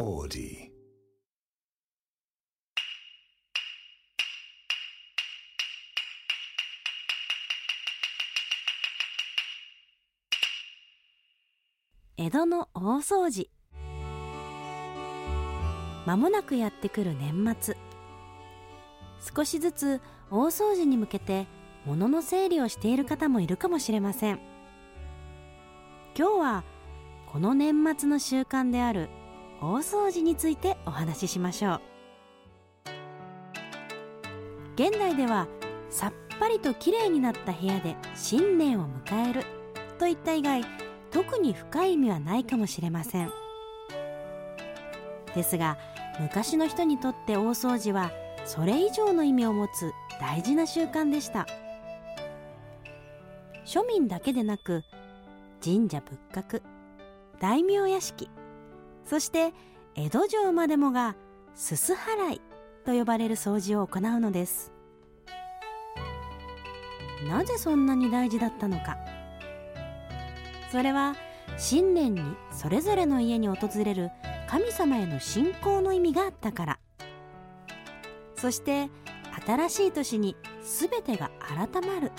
Audi. 江戸の大掃除。まもなくやってくる年末。少しずつ大掃除に向けて物の整理をしている方もいるかもしれません。今日はこの年末の習慣である大掃除についてお話ししましょう。現代ではさっぱりときれいになった部屋で新年を迎えるといった以外特に深い意味はないかもしれません。ですが昔の人にとって大掃除はそれ以上の意味を持つ大事な習慣でした。庶民だけでなく神社仏閣大名屋敷そして江戸城までもがすす払いと呼ばれる掃除を行うのです。なぜそんなに大事だったのか。それは新年にそれぞれの家に訪れる神様への信仰の意味があったから。そして新しい年に全てが改まる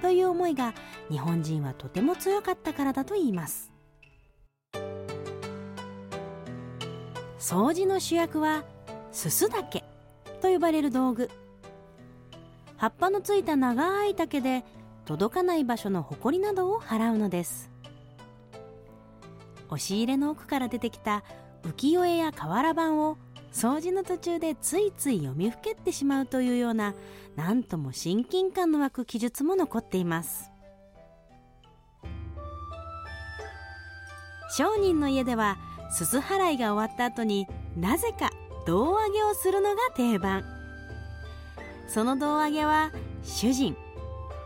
という思いが日本人はとても強かったからだといいます。掃除の主役はすす竹と呼ばれる道具。葉っぱのついた長い竹で届かない場所のほこりなどを払うのです。押し入れの奥から出てきた浮世絵や瓦版を掃除の途中でついつい読みふけってしまうというようななんとも親近感の湧く記述も残っています。商人の家ではすす払いが終わった後になぜか胴上げをするのが定番。その胴上げは主人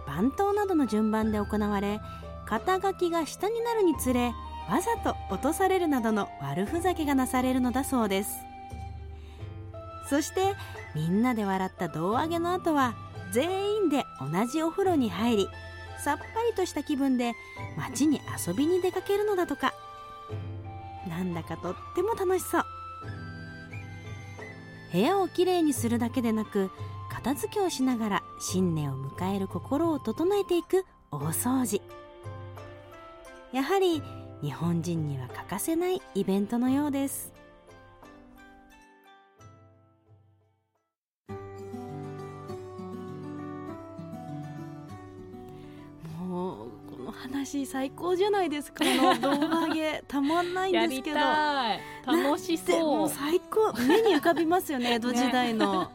番頭などの順番で行われ肩書きが下になるにつれわざと落とされるなどの悪ふざけがなされるのだそうです。そしてみんなで笑った胴上げの後は全員で同じお風呂に入りさっぱりとした気分で街に遊びに出かけるのだとか。なんだかとっても楽しそう。部屋をきれいにするだけでなく片付けをしながら新年を迎える心を整えていく大掃除。やはり日本人には欠かせないイベントのようです。話最高じゃないですか。この胴上げたまんないんですけど。たい。楽しそう。う最高目に浮かびますよね 江戸時代の、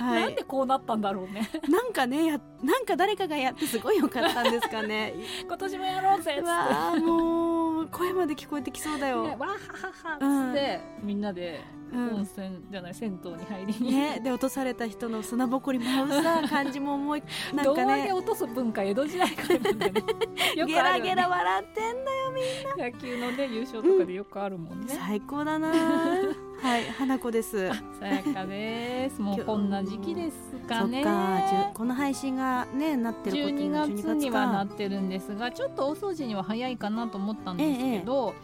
はい。なんでこうなったんだろうね。なんかねやなんか誰かがやってすごい良かったんですかね。今年もやろうぜっつって。もう声まで聞こえてきそうだよ、ねわーはははっつって、みんなでうん。温泉じゃない銭湯に入りに、ね、で落とされた人の砂ぼこり舞うさ感じも思いなん胴かね。落とす文化江戸時代からなんだよね。よゲくあるよね。ラゲラ笑ってんだよ野球のね優勝とかでよくあるもんね、最高だな。はい花子です。さやかです。もうこんな時期ですかそっねかこの配信がねなってること12月にはなっかてるんですがちょっと大掃除には早いかなと思ったんですけど、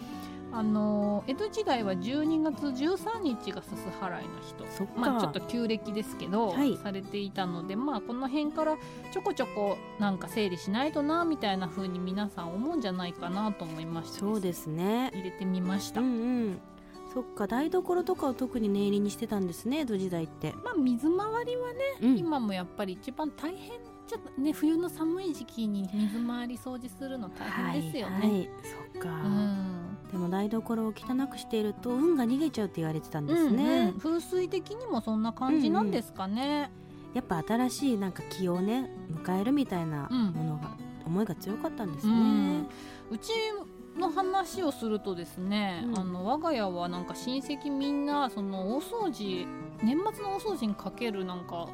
あの江戸時代は12月13日がすす払いの日とまあ、ちょっと旧暦ですけど、はい。されていたので、まあ、この辺からちょこちょこなんか整理しないとなみたいな風に皆さん思うんじゃないかなと思いましてそうですね。入れてみました、うんうんそっか台所とかを特に念入りにしてたんですね江戸時代って、まあ、水回りはね、うん。今もやっぱり一番大変じゃね冬の寒い時期に水回り掃除するの大変ですよね。はい、はい、そっか、うん。でも台所を汚くしていると運が逃げちゃうって言われてたんですうんね、うん。風水的にもそんな感じなんですかね。やっぱ新しいなんか気をね迎えるみたいなうん。ものが、思いが強かったんですうねん、うちの話をするとですね、うん。あの我が家はなんか親戚みんなその大掃除年末の大掃除にかけるなんか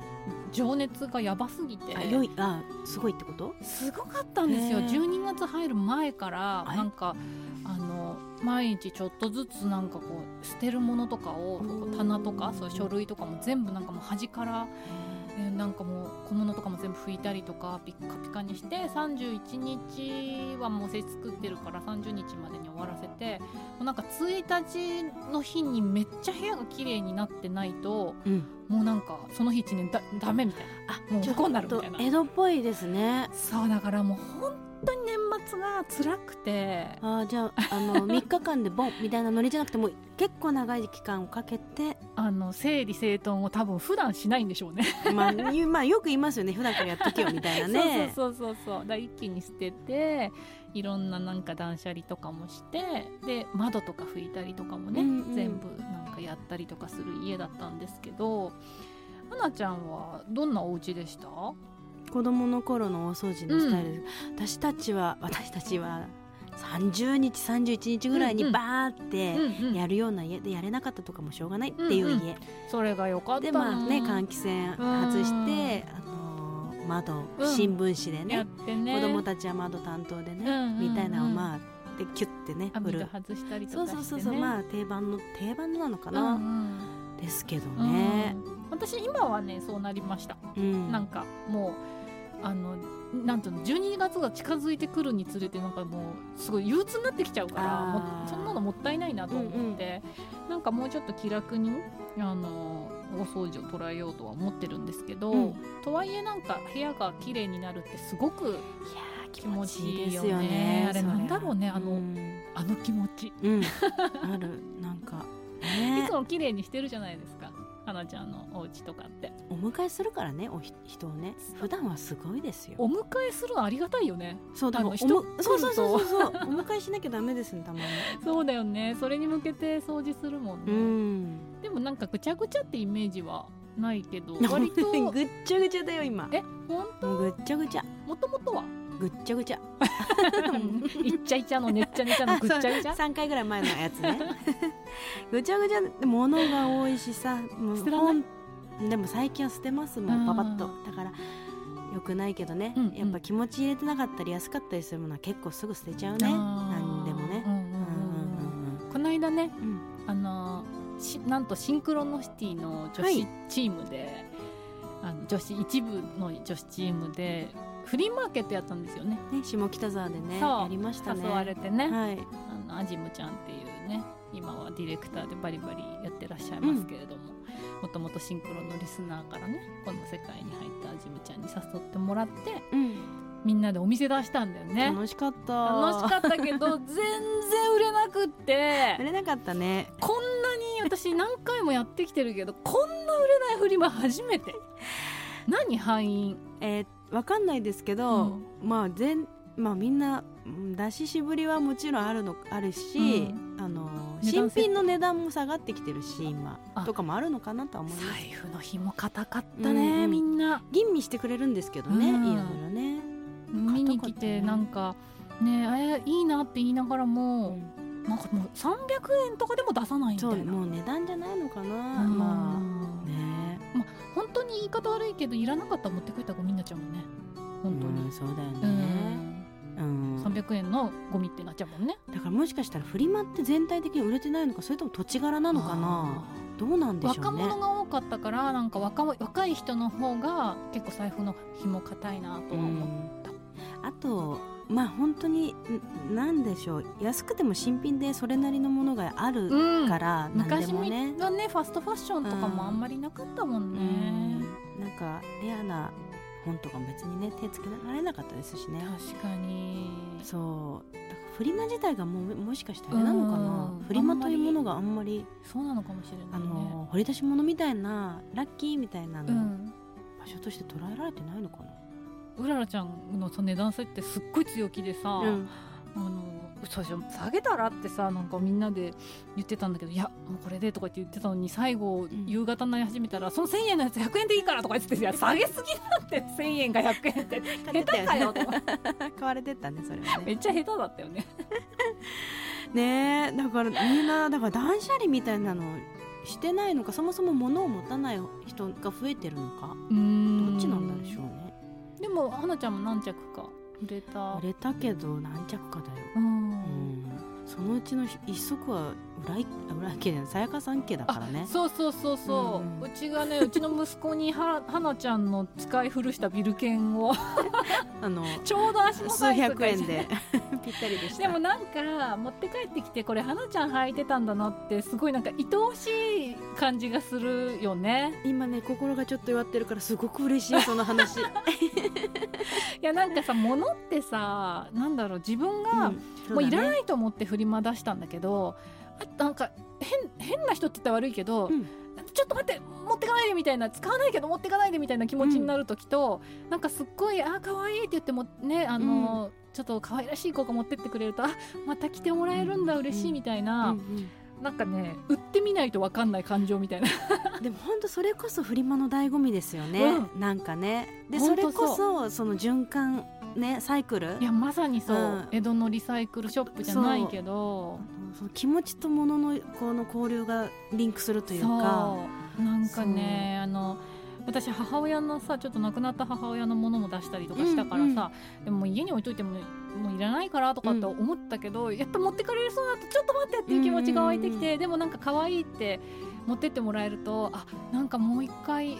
情熱がやばすぎてあ良いあすごいってこと？すごかったんですよ。へー。12月入る前からえなんかあの毎日ちょっとずつなんかこう捨てるものとかを棚とかそういう書類とかも全部なんかもう端から、えーなんかもう小物とかも全部拭いたりとかピッカピカにして31日はもうおせち作ってるから30日までに終わらせてうなんか1日の日にめっちゃ部屋が綺麗になってないとうん。もうなんかその日一年だダメみたいな。あもう不幸になるみたいな。江戸っぽいですね。そうだからもう本末が辛くて。あーじゃああの 3日間でボンみたいなノリじゃなくてもう結構長い期間をかけて。あの整理整頓を多分普段しないんでしょうね。まあ、ゆまあよく言いますよね。普段からやっとけよみたいなね。そうそうそうそうだ一気に捨てていろんななんか断捨離とかもしてで窓とか拭いたりとかもね、うんうん。全部なんかやったりとかする家だったんですけど花ちゃんはどんなお家でした？子供の頃のお掃除のスタイル、私たちは私たちは30日31日ぐらいにうんうん。バーってうんうん。やるような家でやれなかったとかもしょうがないっていううん家、それが良かったでなまあね換気扇外して、あのー窓、うん。新聞紙でやねね。子供たちは窓担当でね、うんうんうん。みたいなのをまあでキュッてね振る。外したりとそうかね、そうそうそうまあ定番の定番なのかうんな、うん。ですけどうん。ね、私今はねそうなりました。うん。なんかもうあのなんていうの12月が近づいてくるにつれてなんかもうすごい憂鬱になってきちゃうからそんなのもったいないなと思って、なんかもうちょっと気楽にあの大掃除を捉えようとは思ってるんですけど、うん。とはいえなんか部屋が綺麗になるってすごくいやー気持ちいいです気持ちよねあれそなんだろうねあのうん。あの気持ち、うん、あるなんか いねつも綺麗にしてるじゃないですか花ちゃんのお家とかって。お迎えするからねおひ人をね。普段はすごいですよ。お迎えするのありがたいよね。そうだからそうそうそう来そうそう。お迎えしなきゃダメですねたまに。そうだよね。それに向けて掃除するもんね、うん。でもなんかぐちゃぐちゃってイメージはないけど割とぐっちゃぐちゃだよ今。え本もうぐっちゃぐちゃ。もともとは？ぐっちゃぐちゃ。いっちゃいちゃのねっちゃねちゃのぐっちゃぐちゃ？3回ぐらい前のやつね。ぐちゃぐちゃで物が多いしさもうでも最近は捨てますもうんんパパッと。だからよくないけどね、うんうん。やっぱ気持ち入れてなかったり安かったりするものは結構すぐ捨てちゃうね。何でもね。この間ねうん。うんあのしなんとシンクロノシティの女子はい。チームで、あの女子一部の女子チームでフリーマーケットやったんですよね。ね下北沢でねやりましたね。誘われてね、はい。あのアジムちゃんっていうね今はディレクターでバリバリやってらっしゃいますけれどももともとシンクロのリスナーからねこの世界に入ったアジムちゃんに誘ってもらってうん。みんなでお店出したんだよね。楽しかった。楽しかったけど 全然売れなくって。売れなかったね。こんなに私何回もやってきてるけどこんな売れないフリマ初めて。何敗因？えーわかんないですけど、まあ全まあみんなうん出ししぶりはもちろんあるのあるし、うあの新品の値段も下がってきてるし今。あ。とかもあるのかなとは思います。財布の紐硬かったね、うんみんな。吟味してくれるんですけどね、うん。いろいろね、見に来てなんかね。えいいなって言いながらうも、ん。なんかもう300円とかでも出さないみたそいうなもう値段じゃないのかな、うん。まあね本当に言い方悪いけどいらなかったら持ってくれたらゴミになっちゃうもんね。本当に、うんそうだようん。ね、うん。300円のゴミってなっちゃうもんね。だからもしかしたらフリマって全体的に売れてないのかそれとも土地柄なのかな？どうなんでしょ若うね。者が多かったからなんか若若い人の方が結構財布の紐硬いなとは思った、あとまあ本当にんなんでしょう。安くても新品でそれなりのものがあるうん。から、何で昔もね。はねファストファッションとかもあんまりなかったもんね、うん。なんかレアな本とかも別にね手つけられなかったですしね。確かに。そう。だからフリマ自体がもうもしかしてあれなのかな。うん。フリマというものがあんまりそうなのかもしれあないね。の掘り出し物みたいなラッキーみたいなの、うん。場所として捉えられてないのかなうららちゃんのさ値段設定すっごい強気でさ、うん。あの最初下げたらってさなんかみんなで言ってたんだけどいやもうこれでとかって言ってたのに最後、ん。夕方になり始めたらその1000円のやつ100円でいいからとか言ってていや下げすぎだって1000円が100円って下手かよとか 買われてったねそれはね。めっちゃ下手だったよね。ねえだからみんなだから断捨離みたいなのしてないのかそもそも物を持たない人が増えてるのか。うーん。どっちなんだでしょうねでも花ちゃんも何着か売れた。売れたけど何着かだよ、うん。うん、そのうちの一足は浦井浦井家でさやかさん家だからね。そうそうそうそう、うん。うちがねうちの息子にははなちゃんの使い古したビル券を。あのちょうど足の数サイズが百円で。ぴったりでした。でもなんか持って帰ってきてこれ花ちゃん履いてたんだなってすごいなんか愛おしい感じがするよね。今ね心がちょっと弱ってるからすごく嬉しいその話。いやなんかさ物ってさなんだろう自分がもういらないいと思ってフリマ出したんだけどあなんか変変な人って言ったら悪いけど、うん。ちょっと待って持ってかないでみたいな使わないけど持ってかないでみたいな気持ちになる時と、なんかすっごいあ可愛いって言ってもねあの、ちょっと可愛らしい子が持ってってくれるとあまた来てもらえるんだ、うん。嬉しいみたいな、うん。うんなんかね売ってみないと分かんない感情みたいな。でも本当それこそフリマの醍醐味ですよね、うなんかね。でそれこそその循環ねサイクル？いやまさにそう、うん。江戸のリサイクルショップじゃないけど。その気持ちと物のこの交流がリンクするというか。なんかねあの私母親のさちょっと亡くなった母親のものも出したりとかしたからさ、でも家に置いといてももういらないからとかって思ったけど、やっぱ持ってかれるそうだとちょっと待ってっていう気持ちが湧いてきて、でもなんか可愛いって持ってってもらえるとあなんかもう一回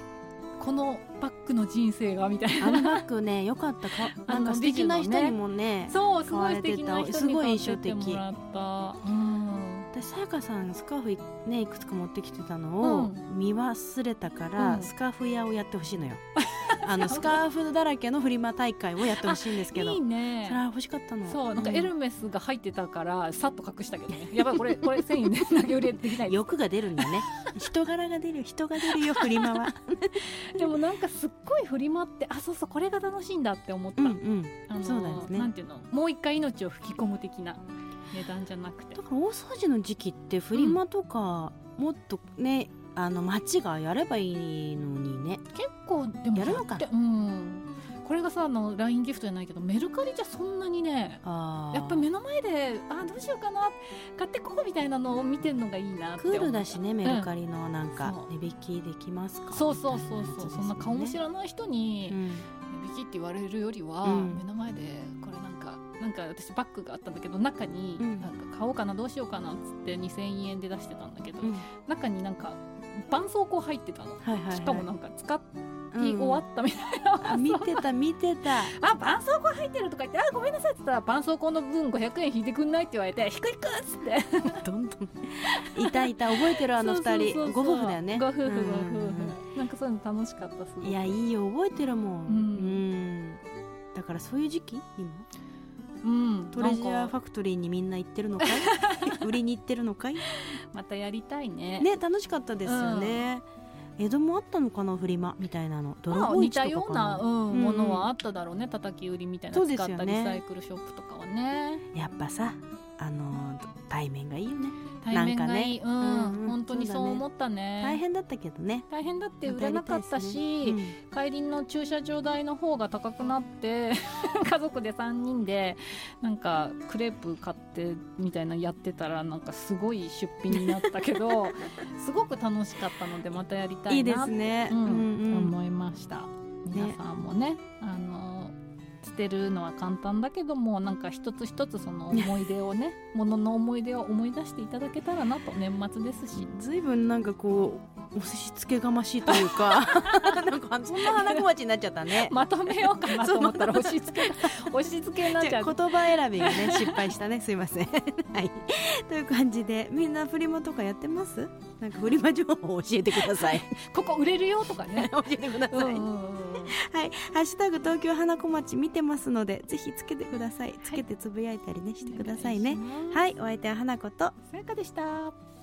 このバッグの人生がみたいな。あのバッグね よかった。かなんか素敵な人にもねそうすごい素敵な人すごい印象的。もらった、さやかさんスカーフいねいくつか持ってきてたのをうん。見忘れたから、うん。スカーフ屋をやってほしいのよあのスカーフだらけのフリマ大会をやってほしいんですけど。いいね。それは欲しかったの。そうなんかエルメスが入ってたからさっと隠したけどね。やばいこれこれ1000円で投げ売りできない欲が出るんだね。人柄が出る人が出るよフリマは。でもなんかすっごいフリマってあそうそうこれが楽しいんだって思った、うんうん。そうなんですね。なんていうの？もう一回命を吹き込む的な値段じゃなくて。だから大掃除の時期ってフリマとか、もっとねあの街がやればいいのにね。結構でもやるのか。うん。これがさあの LINE ギフトじゃないけどメルカリじゃそんなにねやっぱ目の前であどうしようかな買ってこうみたいなのを見てるのがいいなってクールだしねメルカリのなんかそう。値引きできますか？そうそうそうそう。そんな顔も知らない人にうん。値引きって言われるよりは、うん。目の前でこれなんかなんか私バッグがあったんだけど中にうん。なんか買おうかなどうしようかなっつって2000円で出してたんだけど、うん。中になんか絆創膏入ってたの、はいはい、はい、しかもなんか使いうん終わったみたいな、あ見てた見てた。あ絆創膏入ってるとか言ってあごめんなさいって言ったら絆創膏の分500円引いてくんないって言われて引く引くっつって。どんどん。いたいた覚えてるあの二人。ご夫婦だよね。ご夫婦ご夫婦、うん。なんかそういうの楽しかったす。ごいいやいいよ覚えてるもん、うん。うん。だからそういう時期？今？うん。トレジャーファクトリーにみんな行ってるのかい？売りに行ってるのかい？またやりたいね。ね楽しかったですよね、江戸もあったのかなフリマみたいなの。泥棒市とかかたような、な、うんうん。ものはあっただろうね。叩き売りみたいな。そうの使ったですよね。リサイクルショップとかはね。やっぱさあの対面がいいよね。対面がいい、なんかね。うん。うんうん。本当にそう思ったね。大変だったけどね。大変だって売れなかったし、うん。帰りの駐車場代の方が高くなって 家族で3人でなんかクレープ買ってみたいなのやってたらなんかすごい出費になったけど すごく楽しかったのでまたやりたいいでいなすね、うん。うんうん。思いました。皆さんもねあの捨てるのは簡単だけどもなんか一つ一つその思い出をね ものの思い出を思い出していただけたらなと年末ですし。ずいぶんなんかこうお寿司つけがましいというか。なんかそんな花小町になっちゃったね。まとめようかなと思ったら 押し付け押し付けになっちゃう。言葉選びがね失敗したね。すいません。はい。という感じでみんなフリマとかやってます？なんかフリマ情報を教えてください。ここ売れるよとかね。教えてください、はい、ハッシュタグ東京花子町見てますのでぜひつけてください。つけてつぶやいたりねしてくださいね。はい。お相手は花子とさやかでした